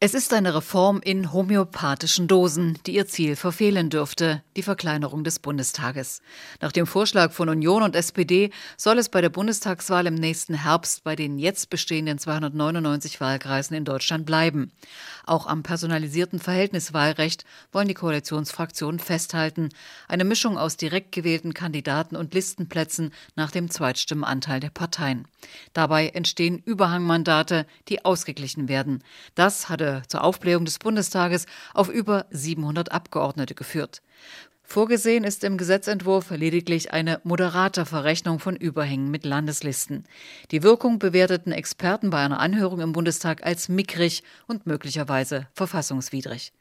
Es ist eine Reform in homöopathischen Dosen, die ihr Ziel verfehlen dürfte, die Verkleinerung des Bundestages. Nach dem Vorschlag von Union und SPD soll es bei der Bundestagswahl im nächsten Herbst bei den jetzt bestehenden 299 Wahlkreisen in Deutschland bleiben. Auch am personalisierten Verhältniswahlrecht wollen die Koalitionsfraktionen festhalten, eine Mischung aus direkt gewählten Kandidaten und Listenplätzen nach dem Zweitstimmenanteil der Parteien. Dabei entstehen Überhangmandate, die ausgeglichen werden. Das hatte zur Aufblähung des Bundestages auf über 700 Abgeordnete geführt. Vorgesehen ist im Gesetzentwurf lediglich eine moderate Verrechnung von Überhängen mit Landeslisten. Die Wirkung bewerteten Experten bei einer Anhörung im Bundestag als mickrig und möglicherweise verfassungswidrig.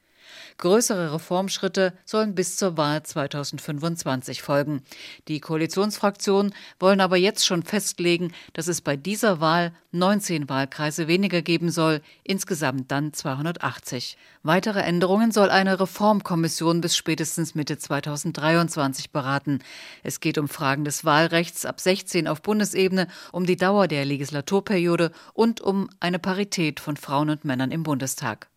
Größere Reformschritte sollen bis zur Wahl 2025 folgen. Die Koalitionsfraktionen wollen aber jetzt schon festlegen, dass es bei dieser Wahl 19 Wahlkreise weniger geben soll, insgesamt dann 280. Weitere Änderungen soll eine Reformkommission bis spätestens Mitte 2023 beraten. Es geht um Fragen des Wahlrechts ab 16 auf Bundesebene, um die Dauer der Legislaturperiode und um eine Parität von Frauen und Männern im Bundestag.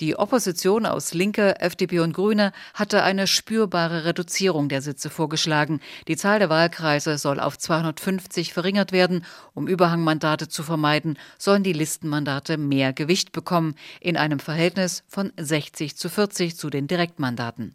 Die Opposition aus Linke, FDP und Grüne hatte eine spürbare Reduzierung der Sitze vorgeschlagen. Die Zahl der Wahlkreise soll auf 250 verringert werden. Um Überhangmandate zu vermeiden, sollen die Listenmandate mehr Gewicht bekommen, in einem Verhältnis von 60 zu 40 zu den Direktmandaten.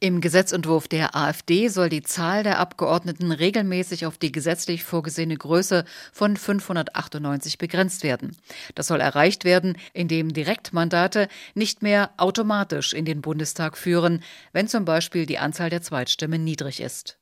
Im Gesetzentwurf der AfD soll die Zahl der Abgeordneten regelmäßig auf die gesetzlich vorgesehene Größe von 598 begrenzt werden. Das soll erreicht werden, indem Direktmandate nicht mehr automatisch in den Bundestag führen, wenn zum Beispiel die Anzahl der Zweitstimmen niedrig ist.